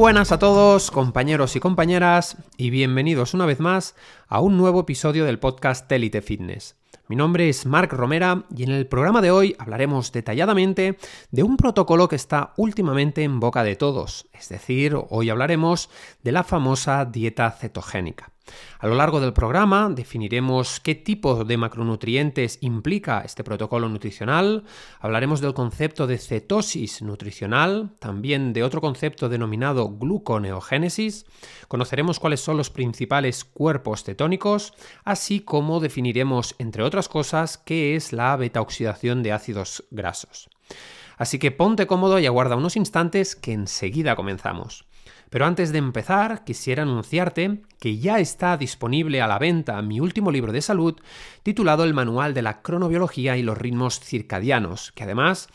buenas a todos, compañeros y compañeras, y bienvenidos una vez más a un nuevo episodio del podcast Elite Fitness. Mi nombre es Marc Romera y en el programa de hoy hablaremos detalladamente de un protocolo que está últimamente en boca de todos, es decir, hoy hablaremos de la famosa dieta cetogénica. A lo largo del programa definiremos qué tipo de macronutrientes implica este protocolo nutricional, hablaremos del concepto de cetosis nutricional, también de otro concepto denominado gluconeogénesis, conoceremos cuáles son los principales cuerpos cetónicos, así como definiremos, entre otras cosas, qué es la beta-oxidación de ácidos grasos. Así que ponte cómodo y aguarda unos instantes que enseguida comenzamos. Pero antes de empezar, quisiera anunciarte que ya está disponible a la venta mi último libro de salud titulado El Manual de la Cronobiología y los Ritmos Circadianos, que además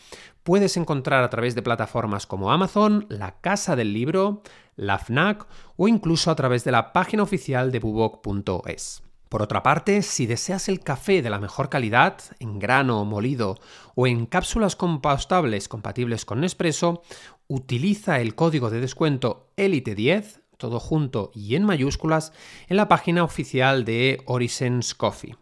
puedes encontrar a través de plataformas como Amazon, la Casa del Libro, la FNAC o incluso a través de la página oficial de bubok.es. Por otra parte, si deseas el café de la mejor calidad, en grano, molido o en cápsulas compostables compatibles con Nespresso, utiliza el código de descuento ELITE10, todo junto y en mayúsculas, en la página oficial de Horizons Coffee.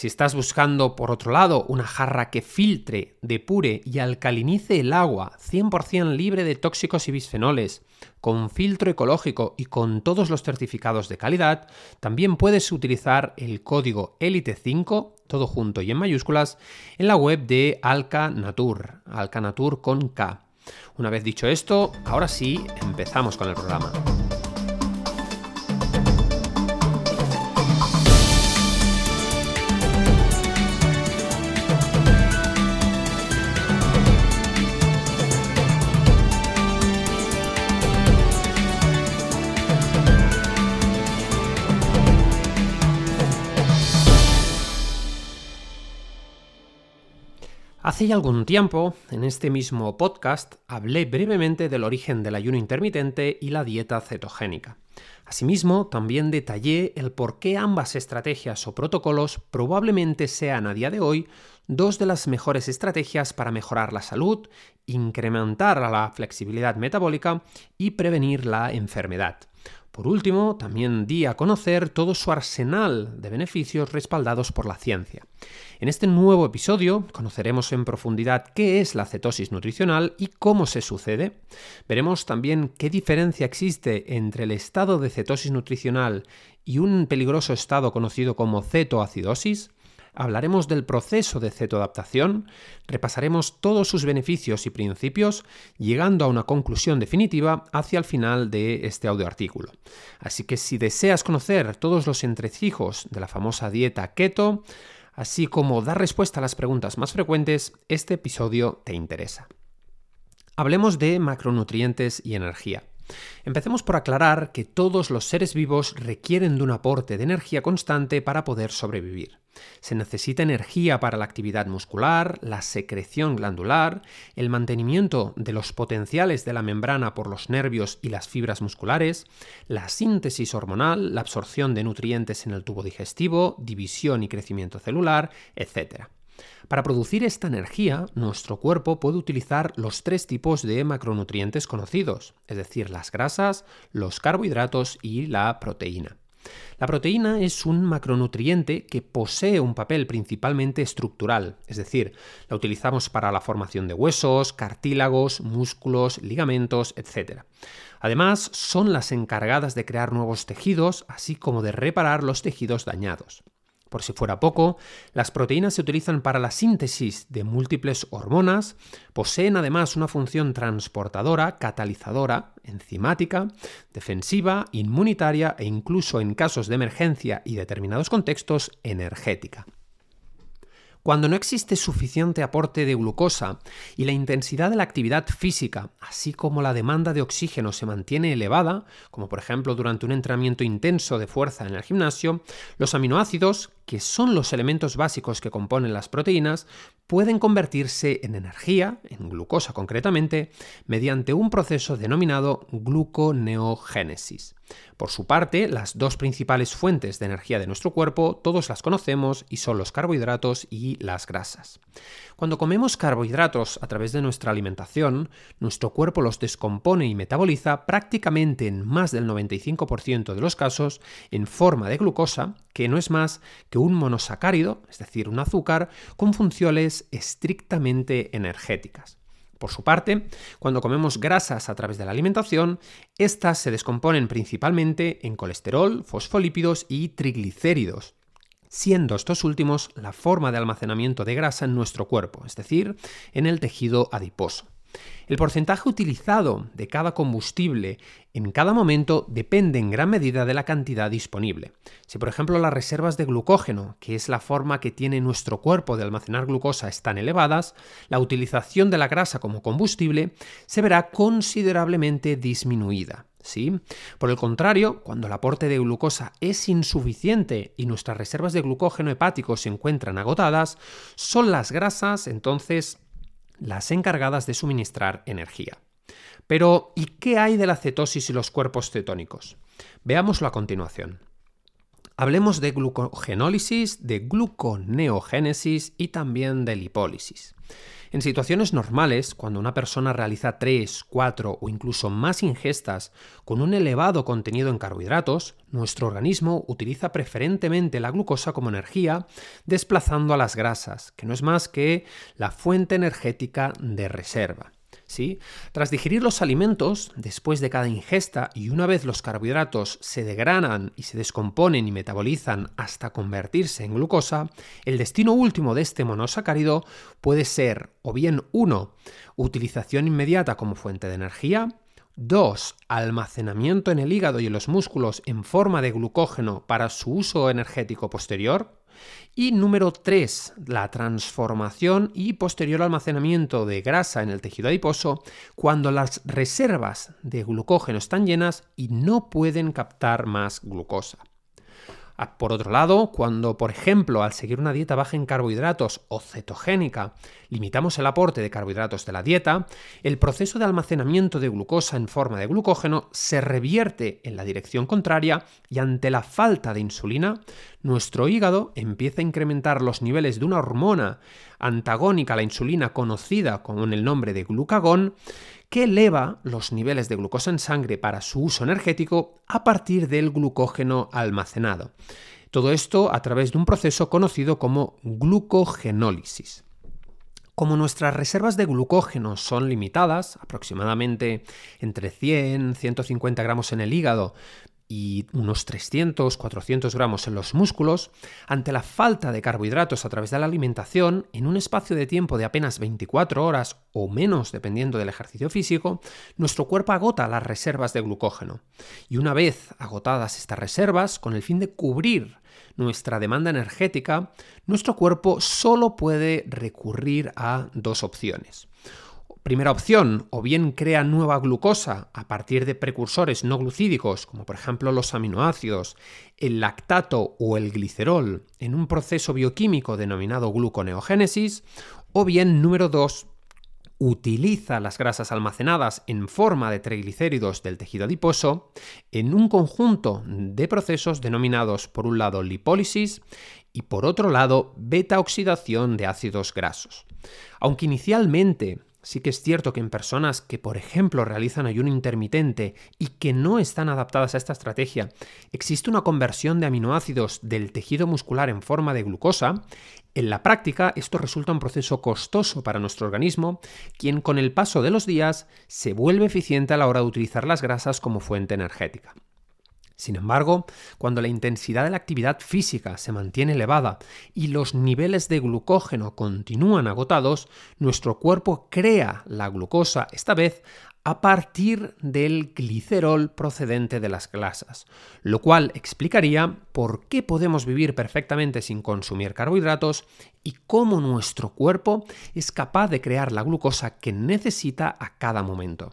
Si estás buscando, por otro lado, una jarra que filtre, depure y alcalinice el agua 100% libre de tóxicos y bisfenoles, con filtro ecológico y con todos los certificados de calidad, también puedes utilizar el código ELITE5, todo junto y en mayúsculas, en la web de Alcanatur, Alcanatur con K. Una vez dicho esto, ahora sí, empezamos con el programa. Hace ya algún tiempo, en este mismo podcast, hablé brevemente del origen del ayuno intermitente y la dieta cetogénica. Asimismo, también detallé el por qué ambas estrategias o protocolos probablemente sean a día de hoy dos de las mejores estrategias para mejorar la salud, incrementar la flexibilidad metabólica y prevenir la enfermedad. Por último, también di a conocer todo su arsenal de beneficios respaldados por la ciencia. En este nuevo episodio conoceremos en profundidad qué es la cetosis nutricional y cómo se sucede. Veremos también qué diferencia existe entre el estado de cetosis nutricional y un peligroso estado conocido como cetoacidosis hablaremos del proceso de cetoadaptación, repasaremos todos sus beneficios y principios, llegando a una conclusión definitiva hacia el final de este audio artículo. Así que si deseas conocer todos los entresijos de la famosa dieta keto, así como dar respuesta a las preguntas más frecuentes, este episodio te interesa. Hablemos de macronutrientes y energía. Empecemos por aclarar que todos los seres vivos requieren de un aporte de energía constante para poder sobrevivir. Se necesita energía para la actividad muscular, la secreción glandular, el mantenimiento de los potenciales de la membrana por los nervios y las fibras musculares, la síntesis hormonal, la absorción de nutrientes en el tubo digestivo, división y crecimiento celular, etc. Para producir esta energía, nuestro cuerpo puede utilizar los tres tipos de macronutrientes conocidos, es decir, las grasas, los carbohidratos y la proteína. La proteína es un macronutriente que posee un papel principalmente estructural, es decir, la utilizamos para la formación de huesos, cartílagos, músculos, ligamentos, etc. Además, son las encargadas de crear nuevos tejidos, así como de reparar los tejidos dañados. Por si fuera poco, las proteínas se utilizan para la síntesis de múltiples hormonas, poseen además una función transportadora, catalizadora, enzimática, defensiva, inmunitaria e incluso en casos de emergencia y determinados contextos, energética. Cuando no existe suficiente aporte de glucosa y la intensidad de la actividad física, así como la demanda de oxígeno se mantiene elevada, como por ejemplo durante un entrenamiento intenso de fuerza en el gimnasio, los aminoácidos, que son los elementos básicos que componen las proteínas, pueden convertirse en energía, en glucosa concretamente, mediante un proceso denominado gluconeogénesis. Por su parte, las dos principales fuentes de energía de nuestro cuerpo, todos las conocemos y son los carbohidratos y las grasas. Cuando comemos carbohidratos a través de nuestra alimentación, nuestro cuerpo los descompone y metaboliza prácticamente en más del 95% de los casos en forma de glucosa, que no es más que un monosacárido, es decir, un azúcar, con funciones estrictamente energéticas. Por su parte, cuando comemos grasas a través de la alimentación, estas se descomponen principalmente en colesterol, fosfolípidos y triglicéridos, siendo estos últimos la forma de almacenamiento de grasa en nuestro cuerpo, es decir, en el tejido adiposo. El porcentaje utilizado de cada combustible en cada momento depende en gran medida de la cantidad disponible. Si por ejemplo las reservas de glucógeno, que es la forma que tiene nuestro cuerpo de almacenar glucosa, están elevadas, la utilización de la grasa como combustible se verá considerablemente disminuida. Por el contrario, cuando el aporte de glucosa es insuficiente y nuestras reservas de glucógeno hepático se encuentran agotadas, son las grasas entonces las encargadas de suministrar energía. Pero, ¿y qué hay de la cetosis y los cuerpos cetónicos? Veámoslo a continuación. Hablemos de glucogenólisis, de gluconeogénesis y también de lipólisis. En situaciones normales, cuando una persona realiza 3, 4 o incluso más ingestas con un elevado contenido en carbohidratos, nuestro organismo utiliza preferentemente la glucosa como energía, desplazando a las grasas, que no es más que la fuente energética de reserva. Tras digerir los alimentos, después de cada ingesta y una vez los carbohidratos se degranan y se descomponen y metabolizan hasta convertirse en glucosa, el destino último de este monosacárido puede ser o bien 1. Utilización inmediata como fuente de energía, 2. Almacenamiento en el hígado y en los músculos en forma de glucógeno para su uso energético posterior. Y número 3, la transformación y posterior almacenamiento de grasa en el tejido adiposo cuando las reservas de glucógeno están llenas y no pueden captar más glucosa. Ah, por otro lado, cuando, por ejemplo, al seguir una dieta baja en carbohidratos o cetogénica, limitamos el aporte de carbohidratos de la dieta, el proceso de almacenamiento de glucosa en forma de glucógeno se revierte en la dirección contraria y ante la falta de insulina, nuestro hígado empieza a incrementar los niveles de una hormona antagónica a la insulina conocida con el nombre de glucagón, que eleva los niveles de glucosa en sangre para su uso energético a partir del glucógeno almacenado. Todo esto a través de un proceso conocido como glucogenólisis. Como nuestras reservas de glucógeno son limitadas, aproximadamente entre 100 y 150 gramos en el hígado, y unos 300, 400 gramos en los músculos, ante la falta de carbohidratos a través de la alimentación, en un espacio de tiempo de apenas 24 horas o menos dependiendo del ejercicio físico, nuestro cuerpo agota las reservas de glucógeno. Y una vez agotadas estas reservas, con el fin de cubrir nuestra demanda energética, nuestro cuerpo solo puede recurrir a dos opciones. Primera opción, o bien crea nueva glucosa a partir de precursores no glucídicos, como por ejemplo los aminoácidos, el lactato o el glicerol, en un proceso bioquímico denominado gluconeogénesis, o bien número 2, utiliza las grasas almacenadas en forma de triglicéridos del tejido adiposo en un conjunto de procesos denominados por un lado lipólisis y por otro lado beta oxidación de ácidos grasos. Aunque inicialmente Sí que es cierto que en personas que, por ejemplo, realizan ayuno intermitente y que no están adaptadas a esta estrategia, existe una conversión de aminoácidos del tejido muscular en forma de glucosa, en la práctica esto resulta un proceso costoso para nuestro organismo, quien con el paso de los días se vuelve eficiente a la hora de utilizar las grasas como fuente energética. Sin embargo, cuando la intensidad de la actividad física se mantiene elevada y los niveles de glucógeno continúan agotados, nuestro cuerpo crea la glucosa, esta vez a partir del glicerol procedente de las grasas, lo cual explicaría por qué podemos vivir perfectamente sin consumir carbohidratos y cómo nuestro cuerpo es capaz de crear la glucosa que necesita a cada momento.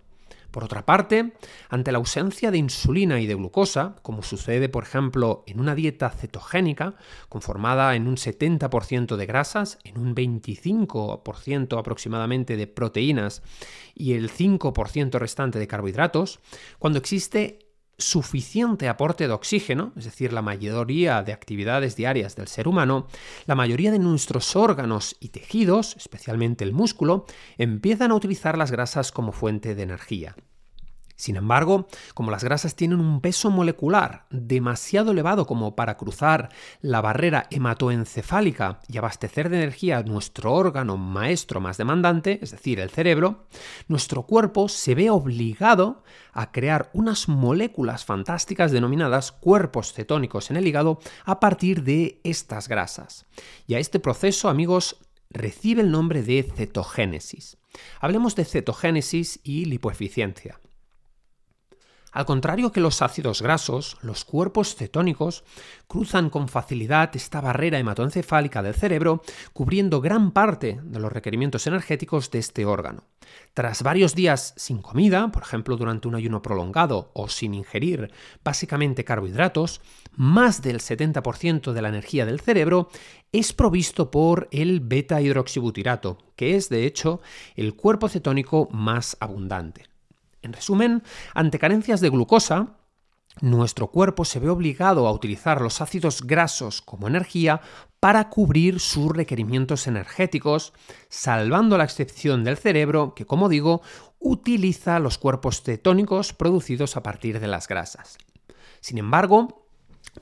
Por otra parte, ante la ausencia de insulina y de glucosa, como sucede por ejemplo en una dieta cetogénica, conformada en un 70% de grasas, en un 25% aproximadamente de proteínas y el 5% restante de carbohidratos, cuando existe suficiente aporte de oxígeno, es decir, la mayoría de actividades diarias del ser humano, la mayoría de nuestros órganos y tejidos, especialmente el músculo, empiezan a utilizar las grasas como fuente de energía. Sin embargo, como las grasas tienen un peso molecular demasiado elevado como para cruzar la barrera hematoencefálica y abastecer de energía nuestro órgano maestro más demandante, es decir, el cerebro, nuestro cuerpo se ve obligado a crear unas moléculas fantásticas denominadas cuerpos cetónicos en el hígado a partir de estas grasas. Y a este proceso, amigos, recibe el nombre de cetogénesis. Hablemos de cetogénesis y lipoeficiencia. Al contrario que los ácidos grasos, los cuerpos cetónicos cruzan con facilidad esta barrera hematoencefálica del cerebro, cubriendo gran parte de los requerimientos energéticos de este órgano. Tras varios días sin comida, por ejemplo durante un ayuno prolongado o sin ingerir básicamente carbohidratos, más del 70% de la energía del cerebro es provisto por el beta hidroxibutirato, que es de hecho el cuerpo cetónico más abundante. En resumen, ante carencias de glucosa, nuestro cuerpo se ve obligado a utilizar los ácidos grasos como energía para cubrir sus requerimientos energéticos, salvando la excepción del cerebro que, como digo, utiliza los cuerpos cetónicos producidos a partir de las grasas. Sin embargo,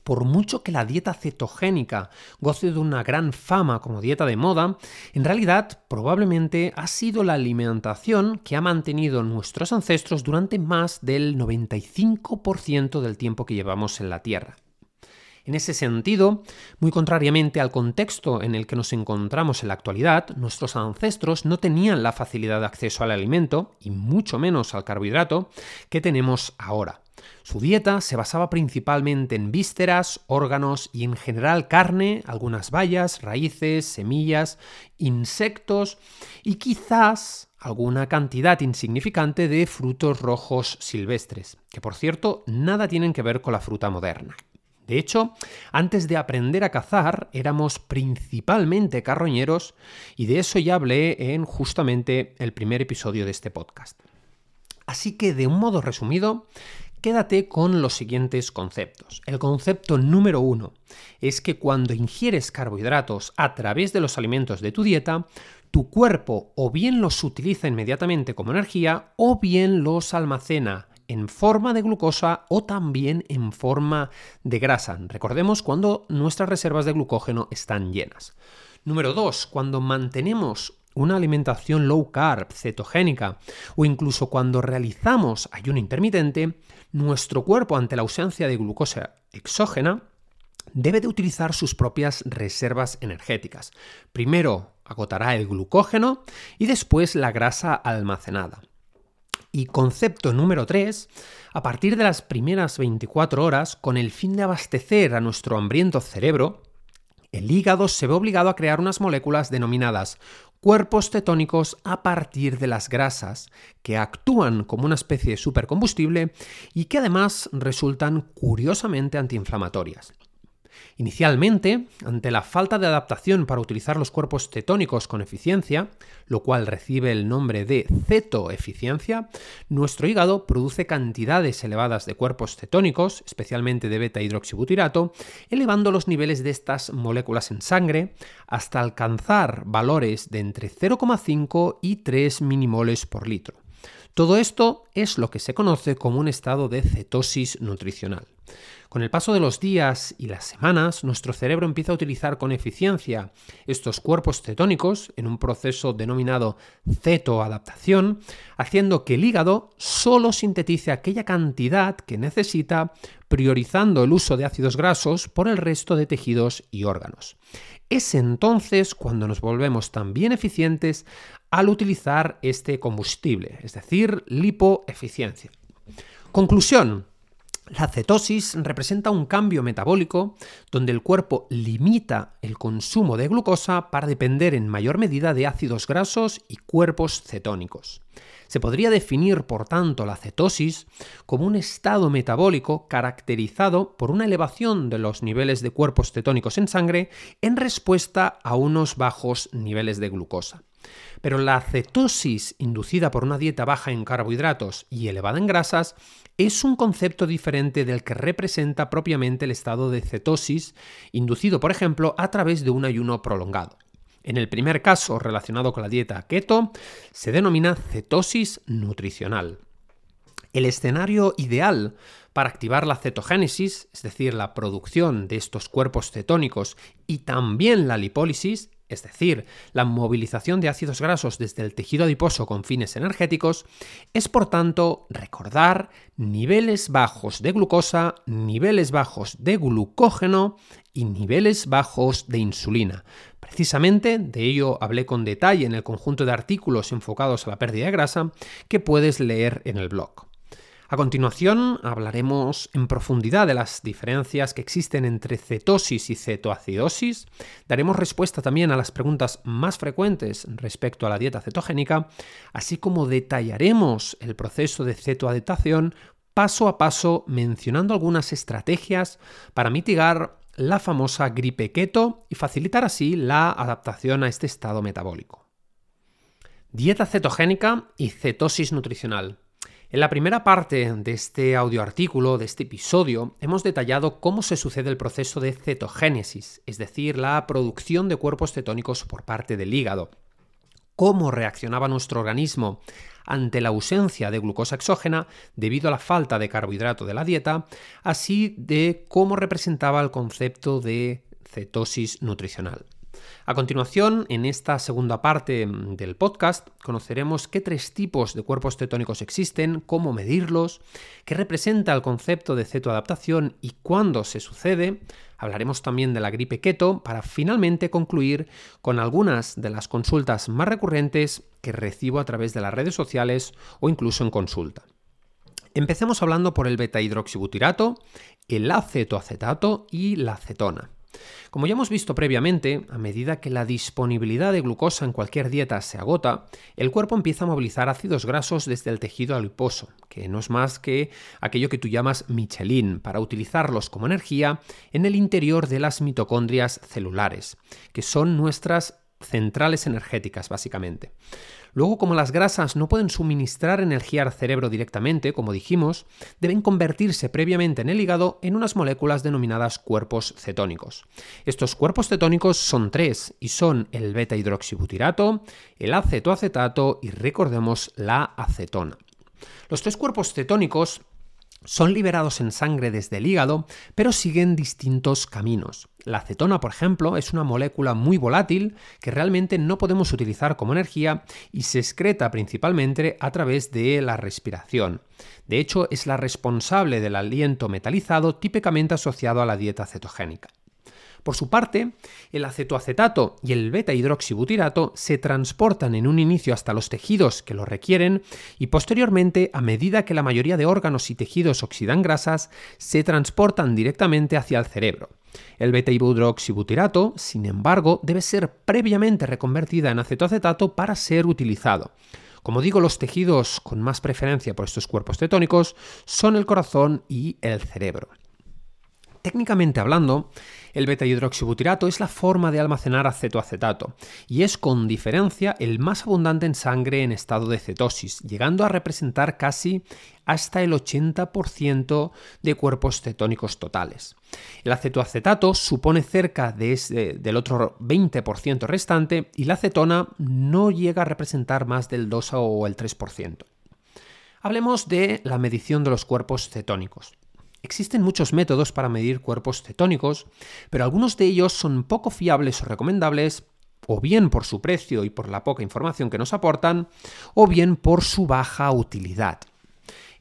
por mucho que la dieta cetogénica goce de una gran fama como dieta de moda, en realidad probablemente ha sido la alimentación que ha mantenido nuestros ancestros durante más del 95% del tiempo que llevamos en la Tierra. En ese sentido, muy contrariamente al contexto en el que nos encontramos en la actualidad, nuestros ancestros no tenían la facilidad de acceso al alimento, y mucho menos al carbohidrato, que tenemos ahora. Su dieta se basaba principalmente en vísceras, órganos y en general carne, algunas bayas, raíces, semillas, insectos y quizás alguna cantidad insignificante de frutos rojos silvestres, que por cierto nada tienen que ver con la fruta moderna. De hecho, antes de aprender a cazar éramos principalmente carroñeros y de eso ya hablé en justamente el primer episodio de este podcast. Así que, de un modo resumido, quédate con los siguientes conceptos. El concepto número uno es que cuando ingieres carbohidratos a través de los alimentos de tu dieta, tu cuerpo o bien los utiliza inmediatamente como energía o bien los almacena en forma de glucosa o también en forma de grasa. Recordemos cuando nuestras reservas de glucógeno están llenas. Número 2. Cuando mantenemos una alimentación low carb, cetogénica, o incluso cuando realizamos ayuno intermitente, nuestro cuerpo ante la ausencia de glucosa exógena debe de utilizar sus propias reservas energéticas. Primero agotará el glucógeno y después la grasa almacenada. Y concepto número 3, a partir de las primeras 24 horas, con el fin de abastecer a nuestro hambriento cerebro, el hígado se ve obligado a crear unas moléculas denominadas cuerpos cetónicos a partir de las grasas, que actúan como una especie de supercombustible y que además resultan curiosamente antiinflamatorias. Inicialmente, ante la falta de adaptación para utilizar los cuerpos cetónicos con eficiencia, lo cual recibe el nombre de cetoeficiencia, nuestro hígado produce cantidades elevadas de cuerpos cetónicos, especialmente de beta hidroxibutirato, elevando los niveles de estas moléculas en sangre hasta alcanzar valores de entre 0,5 y 3 minimoles por litro. Todo esto es lo que se conoce como un estado de cetosis nutricional. Con el paso de los días y las semanas, nuestro cerebro empieza a utilizar con eficiencia estos cuerpos cetónicos en un proceso denominado cetoadaptación, haciendo que el hígado solo sintetice aquella cantidad que necesita, priorizando el uso de ácidos grasos por el resto de tejidos y órganos. Es entonces cuando nos volvemos también eficientes al utilizar este combustible, es decir, lipoeficiencia. Conclusión. La cetosis representa un cambio metabólico donde el cuerpo limita el consumo de glucosa para depender en mayor medida de ácidos grasos y cuerpos cetónicos. Se podría definir, por tanto, la cetosis como un estado metabólico caracterizado por una elevación de los niveles de cuerpos cetónicos en sangre en respuesta a unos bajos niveles de glucosa. Pero la cetosis inducida por una dieta baja en carbohidratos y elevada en grasas es un concepto diferente del que representa propiamente el estado de cetosis, inducido, por ejemplo, a través de un ayuno prolongado. En el primer caso, relacionado con la dieta keto, se denomina cetosis nutricional. El escenario ideal para activar la cetogénesis, es decir, la producción de estos cuerpos cetónicos y también la lipólisis, es decir, la movilización de ácidos grasos desde el tejido adiposo con fines energéticos, es por tanto recordar niveles bajos de glucosa, niveles bajos de glucógeno y niveles bajos de insulina. Precisamente de ello hablé con detalle en el conjunto de artículos enfocados a la pérdida de grasa que puedes leer en el blog. A continuación hablaremos en profundidad de las diferencias que existen entre cetosis y cetoacidosis. Daremos respuesta también a las preguntas más frecuentes respecto a la dieta cetogénica, así como detallaremos el proceso de cetoadaptación paso a paso mencionando algunas estrategias para mitigar la famosa gripe keto y facilitar así la adaptación a este estado metabólico. Dieta cetogénica y cetosis nutricional. En la primera parte de este audioartículo, de este episodio, hemos detallado cómo se sucede el proceso de cetogénesis, es decir, la producción de cuerpos cetónicos por parte del hígado, cómo reaccionaba nuestro organismo ante la ausencia de glucosa exógena debido a la falta de carbohidrato de la dieta, así de cómo representaba el concepto de cetosis nutricional. A continuación, en esta segunda parte del podcast, conoceremos qué tres tipos de cuerpos cetónicos existen, cómo medirlos, qué representa el concepto de cetoadaptación y cuándo se sucede. Hablaremos también de la gripe keto para finalmente concluir con algunas de las consultas más recurrentes que recibo a través de las redes sociales o incluso en consulta. Empecemos hablando por el beta hidroxibutirato, el acetoacetato y la acetona. Como ya hemos visto previamente, a medida que la disponibilidad de glucosa en cualquier dieta se agota, el cuerpo empieza a movilizar ácidos grasos desde el tejido adiposo, que no es más que aquello que tú llamas Michelin, para utilizarlos como energía en el interior de las mitocondrias celulares, que son nuestras centrales energéticas, básicamente. Luego, como las grasas no pueden suministrar energía al cerebro directamente, como dijimos, deben convertirse previamente en el hígado en unas moléculas denominadas cuerpos cetónicos. Estos cuerpos cetónicos son tres y son el beta hidroxibutirato, el acetoacetato y recordemos la acetona. Los tres cuerpos cetónicos son liberados en sangre desde el hígado, pero siguen distintos caminos. La acetona, por ejemplo, es una molécula muy volátil que realmente no podemos utilizar como energía y se excreta principalmente a través de la respiración. De hecho, es la responsable del aliento metalizado típicamente asociado a la dieta cetogénica. Por su parte, el acetoacetato y el beta-hidroxibutirato se transportan en un inicio hasta los tejidos que lo requieren y posteriormente, a medida que la mayoría de órganos y tejidos oxidan grasas, se transportan directamente hacia el cerebro. El beta-hidroxibutirato, sin embargo, debe ser previamente reconvertida en acetoacetato para ser utilizado. Como digo, los tejidos con más preferencia por estos cuerpos cetónicos son el corazón y el cerebro. Técnicamente hablando, el beta-hidroxibutirato es la forma de almacenar acetoacetato y es con diferencia el más abundante en sangre en estado de cetosis, llegando a representar casi hasta el 80% de cuerpos cetónicos totales. El acetoacetato supone cerca de del otro 20% restante y la acetona no llega a representar más del 2 o el 3%. Hablemos de la medición de los cuerpos cetónicos. Existen muchos métodos para medir cuerpos cetónicos, pero algunos de ellos son poco fiables o recomendables, o bien por su precio y por la poca información que nos aportan, o bien por su baja utilidad.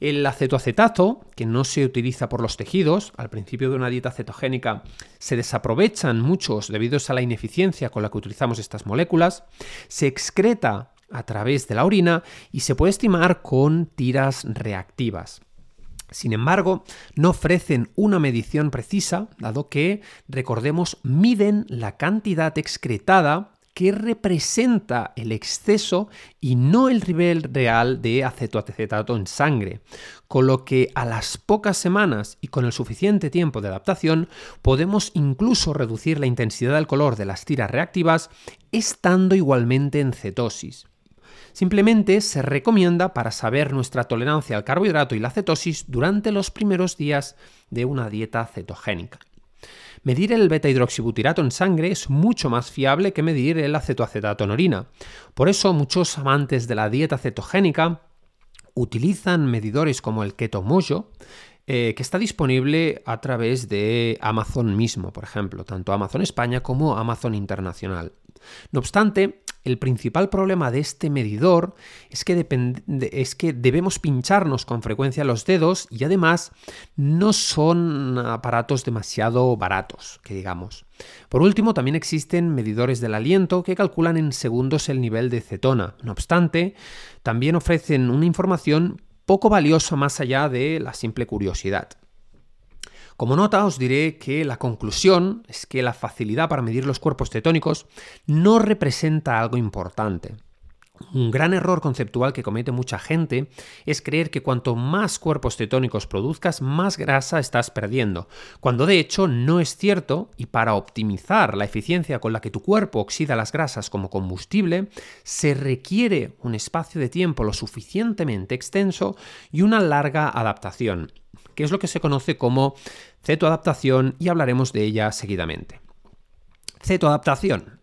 El acetoacetato, que no se utiliza por los tejidos, al principio de una dieta cetogénica se desaprovechan muchos debido a la ineficiencia con la que utilizamos estas moléculas, se excreta a través de la orina y se puede estimar con tiras reactivas. Sin embargo, no ofrecen una medición precisa, dado que, recordemos, miden la cantidad excretada que representa el exceso y no el nivel real de acetoacetato en sangre, con lo que a las pocas semanas y con el suficiente tiempo de adaptación podemos incluso reducir la intensidad del color de las tiras reactivas estando igualmente en cetosis. Simplemente se recomienda para saber nuestra tolerancia al carbohidrato y la cetosis durante los primeros días de una dieta cetogénica. Medir el beta-hidroxibutirato en sangre es mucho más fiable que medir el acetoacetato en orina. Por eso muchos amantes de la dieta cetogénica utilizan medidores como el Keto Mojo, eh, que está disponible a través de Amazon mismo, por ejemplo, tanto Amazon España como Amazon Internacional. No obstante, el principal problema de este medidor es que, es que, debemos pincharnos con frecuencia los dedos y además no son aparatos demasiado baratos, que digamos. Por último, también existen medidores del aliento que calculan en segundos el nivel de cetona. No obstante, también ofrecen una información poco valiosa más allá de la simple curiosidad. Como nota os diré que la conclusión es que la facilidad para medir los cuerpos cetónicos no representa algo importante. Un gran error conceptual que comete mucha gente es creer que cuanto más cuerpos cetónicos produzcas, más grasa estás perdiendo, cuando de hecho no es cierto y para optimizar la eficiencia con la que tu cuerpo oxida las grasas como combustible, se requiere un espacio de tiempo lo suficientemente extenso y una larga adaptación, que es lo que se conoce como cetoadaptación y hablaremos de ella seguidamente. Cetoadaptación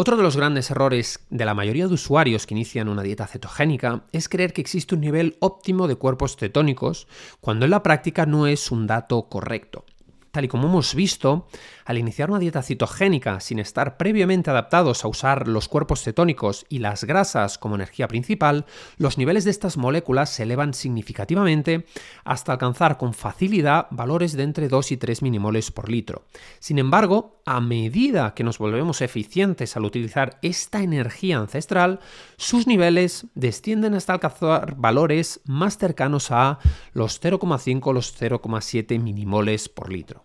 otro de los grandes errores de la mayoría de usuarios que inician una dieta cetogénica es creer que existe un nivel óptimo de cuerpos cetónicos, cuando en la práctica no es un dato correcto. Tal y como hemos visto, al iniciar una dieta citogénica sin estar previamente adaptados a usar los cuerpos cetónicos y las grasas como energía principal, los niveles de estas moléculas se elevan significativamente hasta alcanzar con facilidad valores de entre 2 y 3 minimoles por litro. Sin embargo, a medida que nos volvemos eficientes al utilizar esta energía ancestral, sus niveles descienden hasta alcanzar valores más cercanos a los 0,5 o los 0,7 minimoles por litro.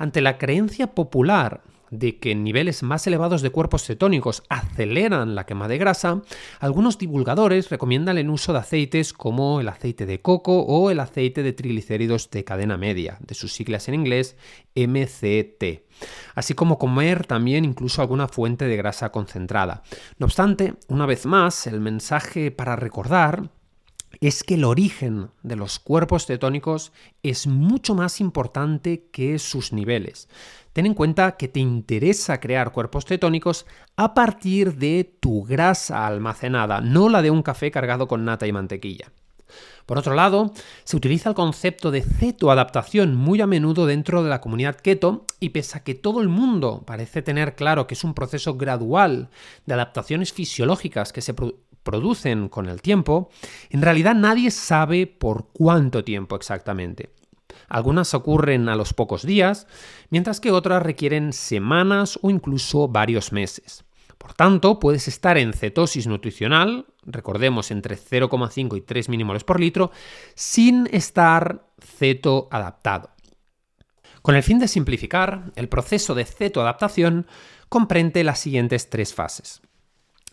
Ante la creencia popular de que niveles más elevados de cuerpos cetónicos aceleran la quema de grasa, algunos divulgadores recomiendan el uso de aceites como el aceite de coco o el aceite de triglicéridos de cadena media, de sus siglas en inglés MCT, así como comer también incluso alguna fuente de grasa concentrada. No obstante, una vez más, el mensaje para recordar es que el origen de los cuerpos cetónicos es mucho más importante que sus niveles. Ten en cuenta que te interesa crear cuerpos cetónicos a partir de tu grasa almacenada, no la de un café cargado con nata y mantequilla. Por otro lado, se utiliza el concepto de cetoadaptación muy a menudo dentro de la comunidad keto y pese a que todo el mundo parece tener claro que es un proceso gradual de adaptaciones fisiológicas que se, producen con el tiempo, en realidad nadie sabe por cuánto tiempo exactamente. Algunas ocurren a los pocos días, mientras que otras requieren semanas o incluso varios meses. Por tanto, puedes estar en cetosis nutricional, recordemos entre 0,5 y 3 milimoles por litro, sin estar ceto adaptado. Con el fin de simplificar, el proceso de cetoadaptación comprende las siguientes tres fases.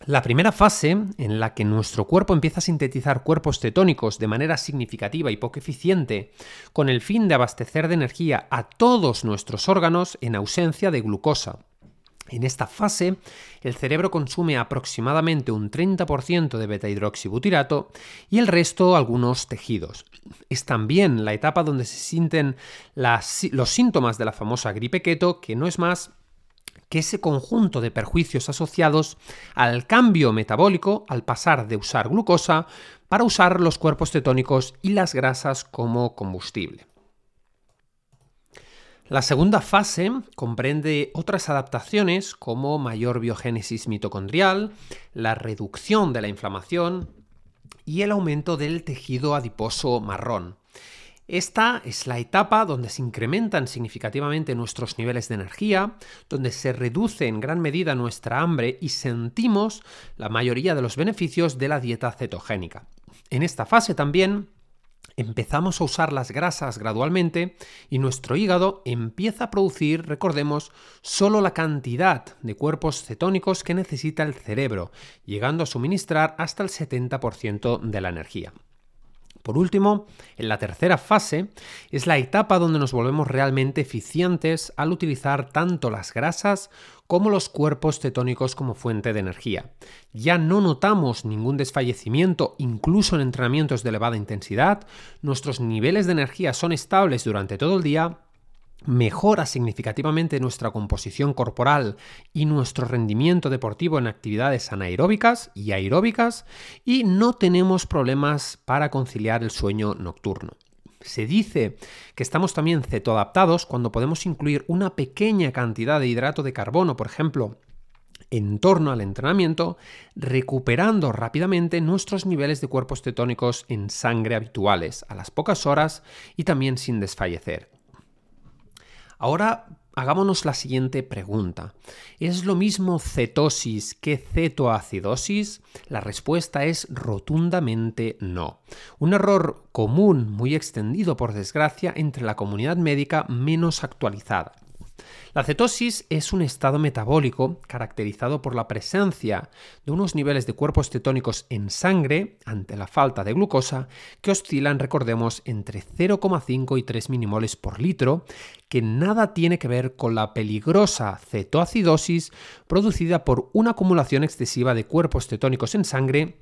La primera fase, en la que nuestro cuerpo empieza a sintetizar cuerpos cetónicos de manera significativa y poco eficiente, con el fin de abastecer de energía a todos nuestros órganos en ausencia de glucosa. En esta fase, el cerebro consume aproximadamente un 30% de beta-hidroxibutirato y el resto algunos tejidos. Es también la etapa donde se sienten los síntomas de la famosa gripe keto, que no es más que ese conjunto de perjuicios asociados al cambio metabólico al pasar de usar glucosa para usar los cuerpos cetónicos y las grasas como combustible. La segunda fase comprende otras adaptaciones como mayor biogénesis mitocondrial, la reducción de la inflamación y el aumento del tejido adiposo marrón. Esta es la etapa donde se incrementan significativamente nuestros niveles de energía, donde se reduce en gran medida nuestra hambre y sentimos la mayoría de los beneficios de la dieta cetogénica. En esta fase también empezamos a usar las grasas gradualmente y nuestro hígado empieza a producir, recordemos, solo la cantidad de cuerpos cetónicos que necesita el cerebro, llegando a suministrar hasta el 70% de la energía. Por último, en la tercera fase es la etapa donde nos volvemos realmente eficientes al utilizar tanto las grasas como los cuerpos cetónicos como fuente de energía. Ya no notamos ningún desfallecimiento, incluso en entrenamientos de elevada intensidad, nuestros niveles de energía son estables durante todo el día mejora significativamente nuestra composición corporal y nuestro rendimiento deportivo en actividades anaeróbicas y aeróbicas y no tenemos problemas para conciliar el sueño nocturno. Se dice que estamos también cetoadaptados cuando podemos incluir una pequeña cantidad de hidrato de carbono, por ejemplo, en torno al entrenamiento, recuperando rápidamente nuestros niveles de cuerpos cetónicos en sangre habituales a las pocas horas y también sin desfallecer. Ahora hagámonos la siguiente pregunta. ¿Es lo mismo cetosis que cetoacidosis? La respuesta es rotundamente no. Un error común, muy extendido por desgracia, entre la comunidad médica menos actualizada. La cetosis es un estado metabólico caracterizado por la presencia de unos niveles de cuerpos cetónicos en sangre ante la falta de glucosa que oscilan, recordemos, entre 0,5 y 3 minimoles por litro, que nada tiene que ver con la peligrosa cetoacidosis producida por una acumulación excesiva de cuerpos cetónicos en sangre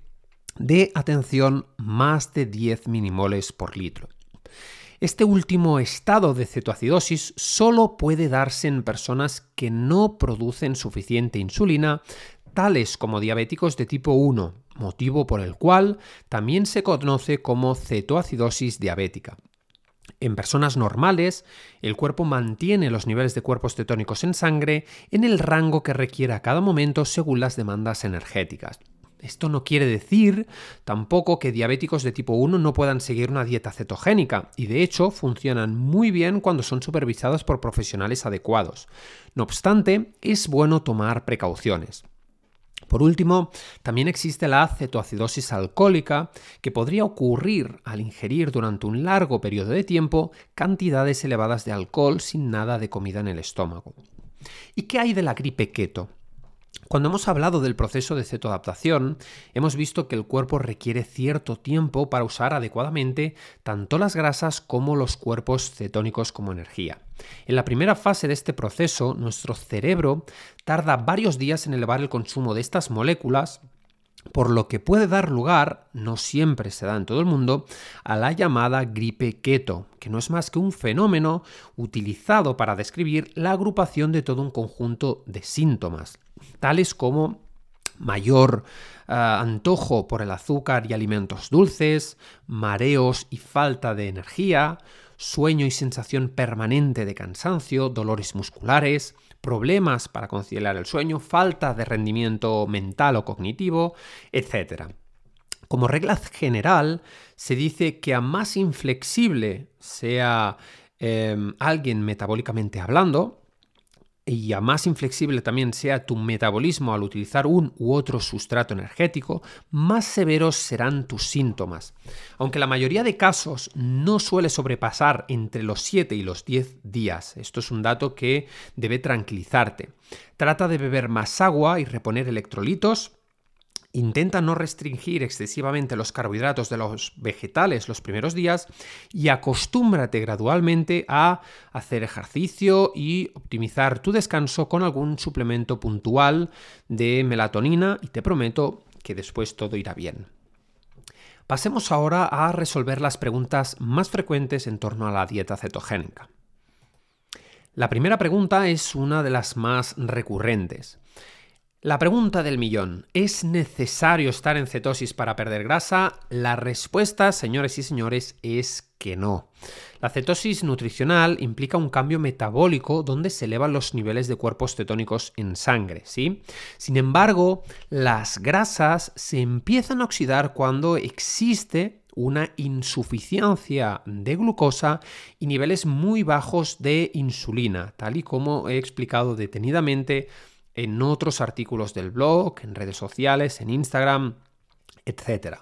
de, atención, más de 10 minimoles por litro. Este último estado de cetoacidosis solo puede darse en personas que no producen suficiente insulina, tales como diabéticos de tipo 1, motivo por el cual también se conoce como cetoacidosis diabética. En personas normales, el cuerpo mantiene los niveles de cuerpos cetónicos en sangre en el rango que requiera a cada momento según las demandas energéticas. Esto no quiere decir tampoco que diabéticos de tipo 1 no puedan seguir una dieta cetogénica, y de hecho funcionan muy bien cuando son supervisados por profesionales adecuados. No obstante, es bueno tomar precauciones. Por último, también existe la cetoacidosis alcohólica, que podría ocurrir al ingerir durante un largo periodo de tiempo cantidades elevadas de alcohol sin nada de comida en el estómago. ¿Y qué hay de la gripe keto? Cuando hemos hablado del proceso de cetoadaptación, hemos visto que el cuerpo requiere cierto tiempo para usar adecuadamente tanto las grasas como los cuerpos cetónicos como energía. En la primera fase de este proceso, nuestro cerebro tarda varios días en elevar el consumo de estas moléculas por lo que puede dar lugar, no siempre se da en todo el mundo, a la llamada gripe keto, que no es más que un fenómeno utilizado para describir la agrupación de todo un conjunto de síntomas, tales como mayor eh, antojo por el azúcar y alimentos dulces, mareos y falta de energía, sueño y sensación permanente de cansancio, dolores musculares, problemas para conciliar el sueño, falta de rendimiento mental o cognitivo, etc. Como regla general, se dice que a más inflexible sea em, alguien metabólicamente hablando, y a más inflexible también sea tu metabolismo al utilizar un u otro sustrato energético, más severos serán tus síntomas. Aunque la mayoría de casos no suele sobrepasar entre los 7 y los 10 días. Esto es un dato que debe tranquilizarte. Trata de beber más agua y reponer electrolitos Intenta no restringir excesivamente los carbohidratos de los vegetales los primeros días y acostúmbrate gradualmente a hacer ejercicio y optimizar tu descanso con algún suplemento puntual de melatonina y te prometo que después todo irá bien. Pasemos ahora a resolver las preguntas más frecuentes en torno a la dieta cetogénica. La primera pregunta es una de las más recurrentes. La pregunta del millón, ¿es necesario estar en cetosis para perder grasa? La respuesta, señores y señores, es que no. La cetosis nutricional implica un cambio metabólico donde se elevan los niveles de cuerpos cetónicos en sangre, ¿sí? Sin embargo, las grasas se empiezan a oxidar cuando existe una insuficiencia de glucosa y niveles muy bajos de insulina, tal y como he explicado detenidamente en otros artículos del blog, en redes sociales, en Instagram, etc.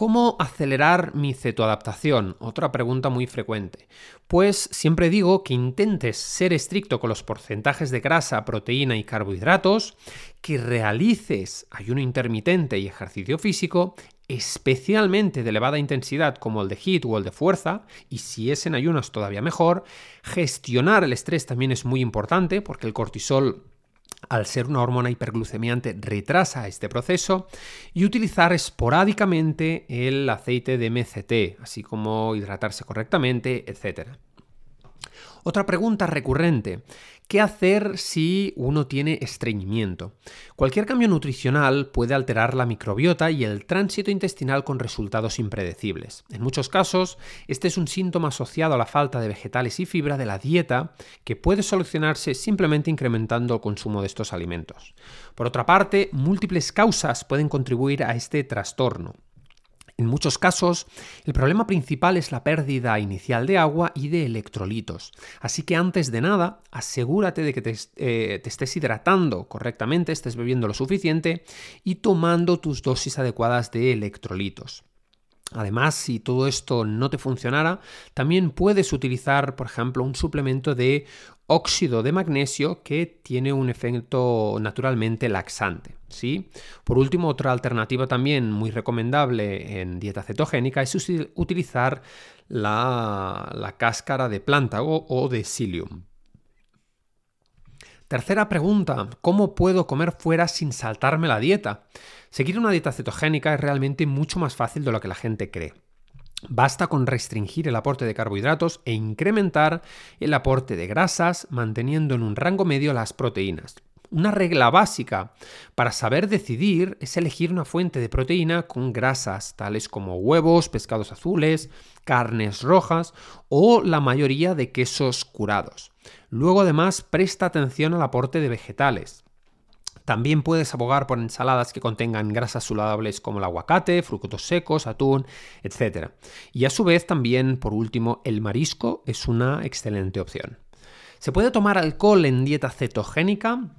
¿Cómo acelerar mi cetoadaptación? Otra pregunta muy frecuente. Pues siempre digo que intentes ser estricto con los porcentajes de grasa, proteína y carbohidratos, que realices ayuno intermitente y ejercicio físico, especialmente de elevada intensidad como el de HIIT o el de fuerza, y si es en ayunas todavía mejor, gestionar el estrés también es muy importante porque el cortisol al ser una hormona hiperglucemiante, retrasa este proceso y utilizar esporádicamente el aceite de MCT, así como hidratarse correctamente, etc. Otra pregunta recurrente. ¿Qué hacer si uno tiene estreñimiento? Cualquier cambio nutricional puede alterar la microbiota y el tránsito intestinal con resultados impredecibles. En muchos casos, este es un síntoma asociado a la falta de vegetales y fibra de la dieta que puede solucionarse simplemente incrementando el consumo de estos alimentos. Por otra parte, múltiples causas pueden contribuir a este trastorno. En muchos casos, el problema principal es la pérdida inicial de agua y de electrolitos. Así que antes de nada, asegúrate de que te, eh, estés hidratando correctamente, estés bebiendo lo suficiente y tomando tus dosis adecuadas de electrolitos. Además, si todo esto no te funcionara, también puedes utilizar, por ejemplo, un suplemento de óxido de magnesio que tiene un efecto naturalmente laxante. ¿sí? Por último, otra alternativa también muy recomendable en dieta cetogénica es utilizar la, cáscara de planta o de psyllium. Tercera pregunta, ¿cómo puedo comer fuera sin saltarme la dieta? Seguir una dieta cetogénica es realmente mucho más fácil de lo que la gente cree. Basta con restringir el aporte de carbohidratos e incrementar el aporte de grasas, manteniendo en un rango medio las proteínas. Una regla básica para saber decidir es elegir una fuente de proteína con grasas, tales como huevos, pescados azules, carnes rojas o la mayoría de quesos curados. Luego además presta atención al aporte de vegetales. También puedes abogar por ensaladas que contengan grasas saludables como el aguacate, frutos secos, atún, etc. Y a su vez también, por último, el marisco es una excelente opción. ¿Se puede tomar alcohol en dieta cetogénica?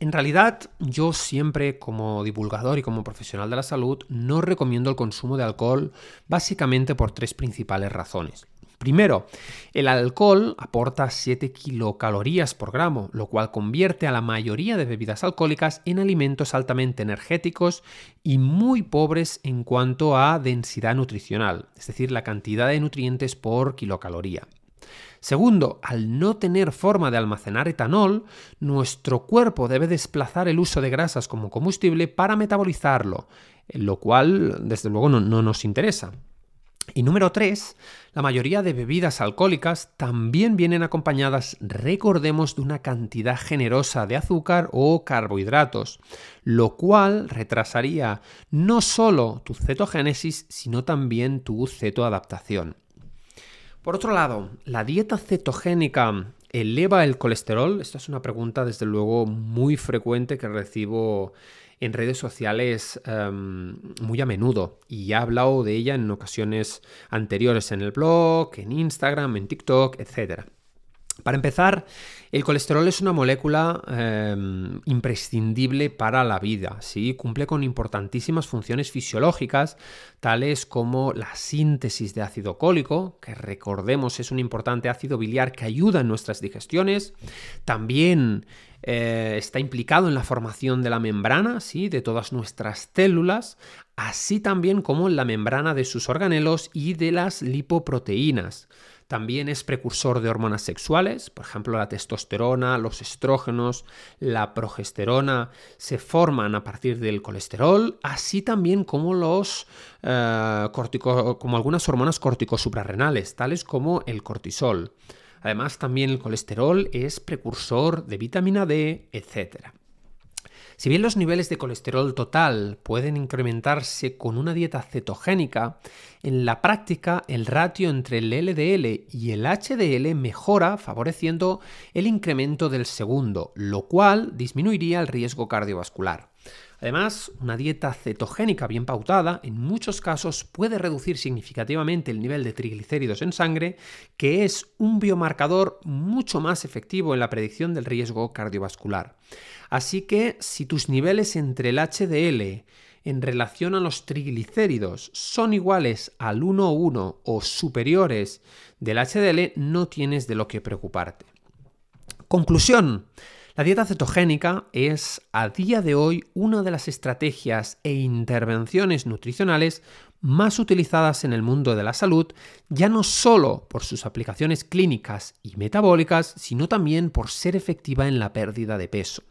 En realidad, yo siempre como divulgador y como profesional de la salud no recomiendo el consumo de alcohol básicamente por tres principales razones. Primero, el alcohol aporta 7 kilocalorías por gramo, lo cual convierte a la mayoría de bebidas alcohólicas en alimentos altamente energéticos y muy pobres en cuanto a densidad nutricional, es decir, la cantidad de nutrientes por kilocaloría. Segundo, al no tener forma de almacenar etanol, nuestro cuerpo debe desplazar el uso de grasas como combustible para metabolizarlo, lo cual desde luego no, nos interesa. Y número 3, la mayoría de bebidas alcohólicas también vienen acompañadas, recordemos, de una cantidad generosa de azúcar o carbohidratos, lo cual retrasaría no solo tu cetogénesis, sino también tu cetoadaptación. Por otro lado, ¿la dieta cetogénica eleva el colesterol? Esta es una pregunta, desde luego, muy frecuente que recibo en redes sociales em, muy a menudo y ya he hablado de ella en ocasiones anteriores en el blog, en Instagram, en TikTok, etc. Para empezar, el colesterol es una molécula em, imprescindible para la vida, ¿sí? cumple con importantísimas funciones fisiológicas, tales como la síntesis de ácido cólico, que recordemos es un importante ácido biliar que ayuda en nuestras digestiones, también eh, está implicado en la formación de la membrana, ¿sí? de todas nuestras células, así también como en la membrana de sus organelos y de las lipoproteínas. También es precursor de hormonas sexuales, por ejemplo la testosterona, los estrógenos, la progesterona se forman a partir del colesterol, así también como los eh, como algunas hormonas corticosuprarrenales, tales como el cortisol. Además, también el colesterol es precursor de vitamina D, etc. Si bien los niveles de colesterol total pueden incrementarse con una dieta cetogénica, en la práctica el ratio entre el LDL y el HDL mejora favoreciendo el incremento del segundo, lo cual disminuiría el riesgo cardiovascular. Además, una dieta cetogénica bien pautada en muchos casos puede reducir significativamente el nivel de triglicéridos en sangre, que es un biomarcador mucho más efectivo en la predicción del riesgo cardiovascular. Así que si tus niveles entre el HDL en relación a los triglicéridos son iguales al 1,1 o superiores del HDL, no tienes de lo que preocuparte. Conclusión. La dieta cetogénica es a día de hoy una de las estrategias e intervenciones nutricionales más utilizadas en el mundo de la salud, ya no solo por sus aplicaciones clínicas y metabólicas, sino también por ser efectiva en la pérdida de peso.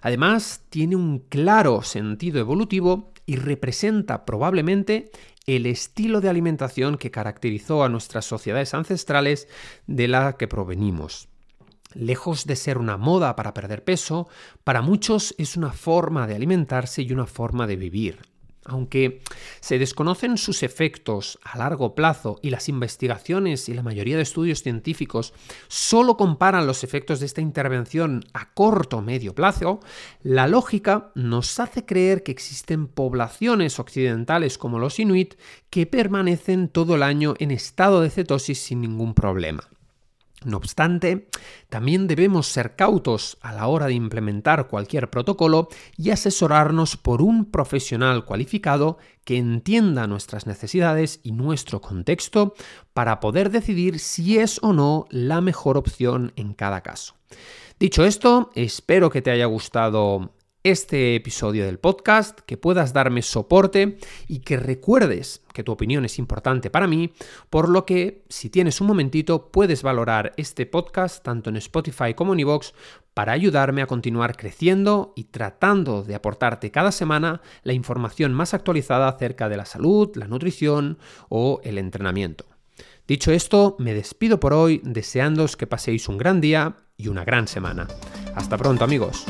Además, tiene un claro sentido evolutivo y representa probablemente el estilo de alimentación que caracterizó a nuestras sociedades ancestrales de la que provenimos. Lejos de ser una moda para perder peso, para muchos es una forma de alimentarse y una forma de vivir. Aunque se desconocen sus efectos a largo plazo y las investigaciones y la mayoría de estudios científicos solo comparan los efectos de esta intervención a corto o medio plazo, la lógica nos hace creer que existen poblaciones occidentales como los inuit que permanecen todo el año en estado de cetosis sin ningún problema. No obstante, también debemos ser cautos a la hora de implementar cualquier protocolo y asesorarnos por un profesional cualificado que entienda nuestras necesidades y nuestro contexto para poder decidir si es o no la mejor opción en cada caso. Dicho esto, espero que te haya gustado este episodio del podcast, que puedas darme soporte y que recuerdes que tu opinión es importante para mí, por lo que si tienes un momentito puedes valorar este podcast tanto en Spotify como en iVoox para ayudarme a continuar creciendo y tratando de aportarte cada semana la información más actualizada acerca de la salud, la nutrición o el entrenamiento. Dicho esto, me despido por hoy deseándoos que paséis un gran día y una gran semana. Hasta pronto amigos.